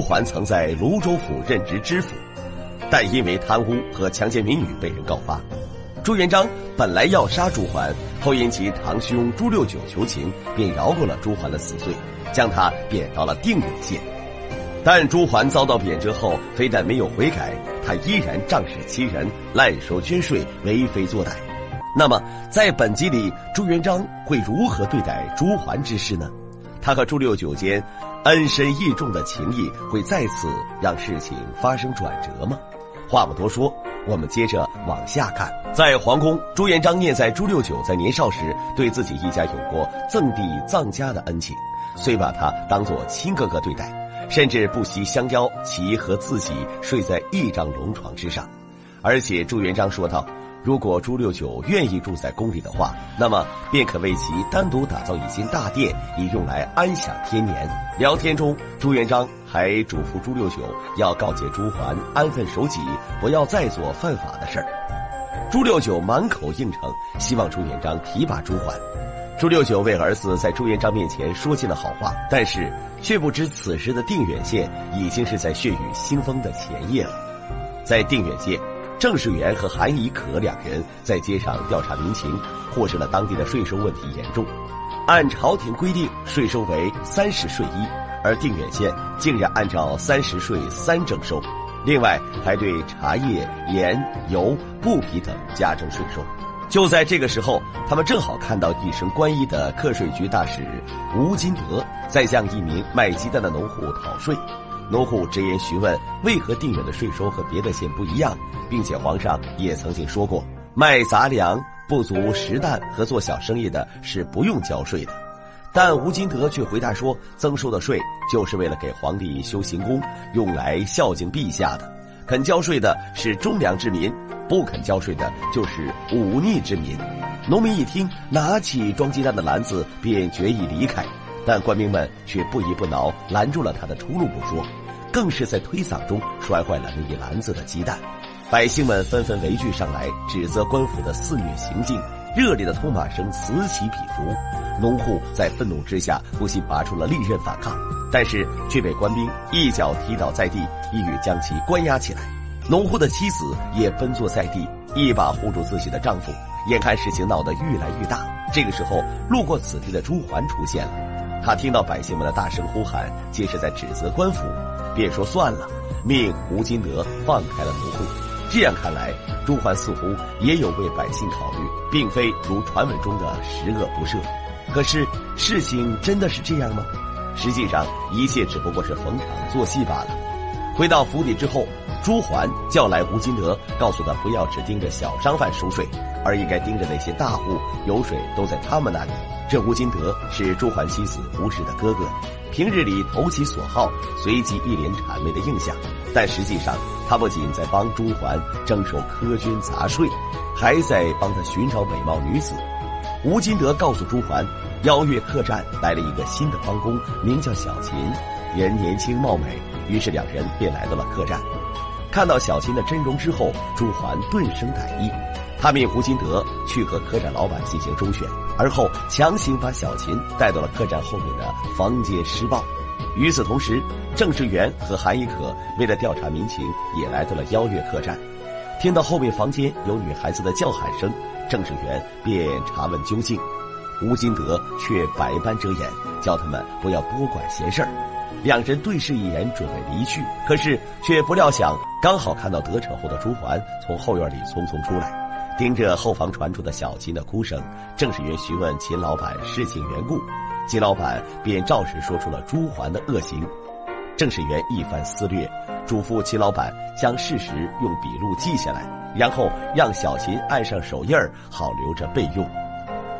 朱桓曾在泸州府任职知府，但因为贪污和强奸民女被人告发。朱元璋本来要杀朱桓，后因其堂兄朱六九求情，便饶过了朱桓的死罪，将他贬到了定远县。但朱桓遭到贬谪后，非但没有悔改，他依然仗势欺人、滥收捐税、为非作歹。那么，在本集里，朱元璋会如何对待朱桓之事呢？他和朱六九间恩深义重的情谊会再次让事情发生转折吗？话不多说，我们接着往下看。在皇宫，朱元璋念在朱六九在年少时对自己一家有过赠地葬家的恩情，虽把他当作亲哥哥对待。甚至不惜相邀其和自己睡在一张龙床之上，而且朱元璋说道：“如果朱六九愿意住在宫里的话，那么便可为其单独打造一间大殿，以用来安享天年。”聊天中，朱元璋还嘱咐朱六九要告诫朱桓安分守己，不要再做犯法的事儿。朱六九满口应承，希望朱元璋提拔朱桓。朱六九为儿子在朱元璋面前说尽了好话，但是却不知此时的定远县已经是在血雨腥风的前夜了。在定远县，郑士元和韩宜可两人在街上调查民情，获知了当地的税收问题严重。按朝廷规定，税收为三十税一，而定远县竟然按照三十税三征收，另外还对茶叶、盐、油、布匹等加征税收。就在这个时候，他们正好看到一身官衣的课税局大使吴金德在向一名卖鸡蛋的农户讨税。农户直言询问为何定远的税收和别的县不一样，并且皇上也曾经说过，卖杂粮、不足食蛋和做小生意的是不用交税的。但吴金德却回答说，增收的税就是为了给皇帝修行宫，用来孝敬陛下的。肯交税的是忠良之民。不肯交税的就是忤逆之民。农民一听，拿起装鸡蛋的篮子便决意离开，但官兵们却不依不挠，拦住了他的出路不说，更是在推搡中摔坏了那一篮子的鸡蛋。百姓们纷纷围聚上来，指责官府的肆虐行径，热烈的痛骂声此起彼伏。农户在愤怒之下，不惜拔出了利刃反抗，但是却被官兵一脚踢倒在地，一语将其关押起来。农户的妻子也奔坐在地，一把护住自己的丈夫。眼看事情闹得越来越大，这个时候路过此地的朱桓出现了。他听到百姓们的大声呼喊，皆是在指责官府，便说算了，命吴金德放开了农户。这样看来，朱桓似乎也有为百姓考虑，并非如传闻中的十恶不赦。可是事情真的是这样吗？实际上，一切只不过是逢场作戏罢了。回到府邸之后。朱桓叫来吴金德，告诉他不要只盯着小商贩收税，而应该盯着那些大户，油水都在他们那里。这吴金德是朱桓妻子吴氏的哥哥，平日里投其所好，随即一脸谄媚的印象。但实际上，他不仅在帮朱桓征收苛捐杂税，还在帮他寻找美貌女子。吴金德告诉朱桓，邀月客栈来了一个新的帮工，名叫小秦，人年轻貌美。于是两人便来到了客栈。看到小琴的真容之后，朱桓顿生歹意，他命胡金德去和客栈老板进行周旋，而后强行把小琴带到了客栈后面的房间施暴。与此同时，郑世元和韩一可为了调查民情，也来到了邀月客栈。听到后面房间有女孩子的叫喊声，郑世元便查问究竟，吴金德却百般遮掩，叫他们不要多管闲事儿。两人对视一眼，准备离去，可是却不料想，刚好看到得逞后的朱桓从后院里匆匆出来，听着后房传出的小琴的哭声。郑世元询问秦老板事情缘故，秦老板便照实说出了朱桓的恶行。郑世元一番思虑，嘱咐秦老板将事实用笔录记下来，然后让小琴按上手印儿，好留着备用。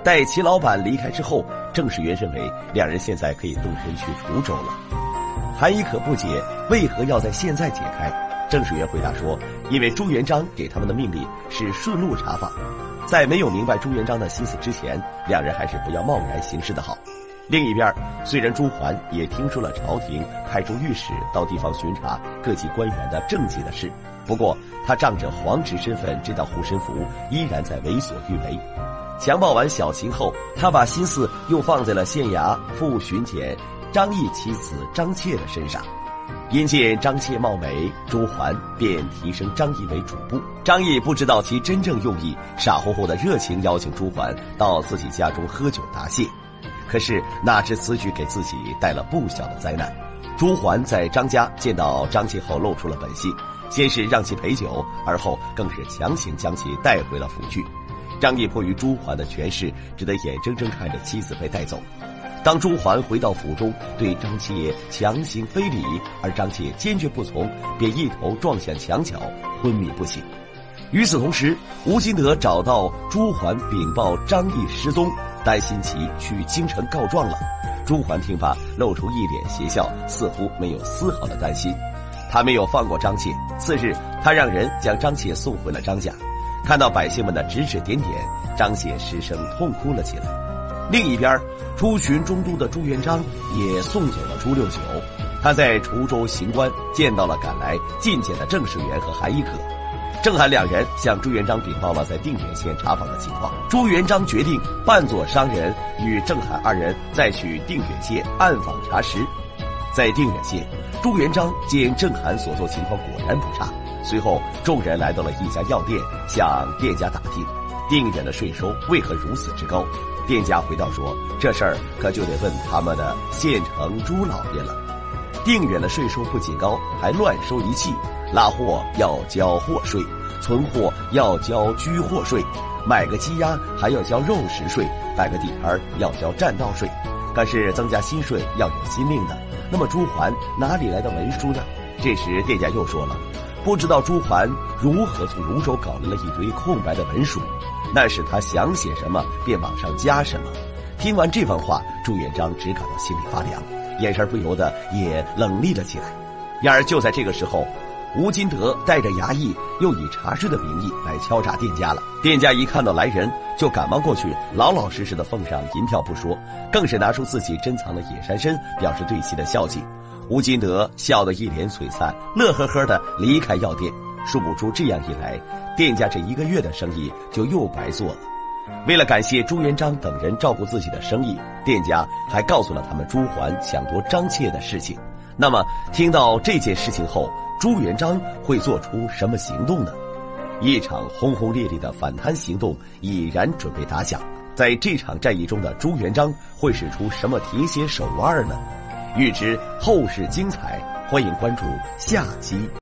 待秦老板离开之后，郑世元认为两人现在可以动身去滁州了。韩一可不解为何要在现在解开，郑世元回答说：“因为朱元璋给他们的命令是顺路查访，在没有明白朱元璋的心思之前，两人还是不要贸然行事的好。”另一边，虽然朱桓也听说了朝廷派出御史到地方巡查各级官员的政绩的事，不过他仗着皇侄身份这道护身符，依然在为所欲为。强暴完小琴后，他把心思又放在了县衙副巡检。张毅妻子张妾的身上，因见张妾貌美，朱桓便提升张毅为主簿。张毅不知道其真正用意，傻乎乎的热情邀请朱桓到自己家中喝酒答谢。可是哪知此举给自己带了不小的灾难。朱桓在张家见到张妾后，露出了本性，先是让其陪酒，而后更是强行将其带回了府去。张毅迫于朱桓的权势，只得眼睁睁看着妻子被带走。当朱桓回到府中，对张妾强行非礼，而张妾坚决不从，便一头撞向墙角，昏迷不醒。与此同时，吴金德找到朱桓禀报张毅失踪，担心其去京城告状了。朱桓听罢，露出一脸邪笑，似乎没有丝毫的担心。他没有放过张妾。次日，他让人将张妾送回了张家。看到百姓们的指指点点，张妾失声痛哭了起来。另一边，出巡中都的朱元璋也送走了朱六九。他在滁州行官见到了赶来觐见的郑士元和韩一可，郑韩两人向朱元璋禀报了在定远县查访的情况。朱元璋决定扮作商人，与郑韩二人再去定远县暗访查实。在定远县，朱元璋见郑韩所做情况果然不差。随后，众人来到了一家药店，向店家打听定远的税收为何如此之高。店家回道说：“这事儿可就得问他们的县城朱老爷了。定远的税收不仅高，还乱收一气。拉货要交货税，存货要交居货税，买个鸡鸭还要交肉食税，摆个地摊要交占道税。可是增加新税要有新令的，那么朱桓哪里来的文书呢？”这时店家又说了：“不知道朱桓如何从泸州搞来了一堆空白的文书。”那是他想写什么便往上加什么。听完这番话，朱元璋只感到心里发凉，眼神不由得也冷厉了起来。然而就在这个时候，吴金德带着衙役又以茶税的名义来敲诈店家了。店家一看到来人，就赶忙过去，老老实实的奉上银票不说，更是拿出自己珍藏的野山参，表示对其的孝敬。吴金德笑得一脸璀璨，乐呵呵的离开药店。殊不知这样一来。店家这一个月的生意就又白做了。为了感谢朱元璋等人照顾自己的生意，店家还告诉了他们朱桓抢夺张妾的事情。那么，听到这件事情后，朱元璋会做出什么行动呢？一场轰轰烈烈的反贪行动已然准备打响。在这场战役中的朱元璋会使出什么铁血手腕呢？欲知后事精彩，欢迎关注下集。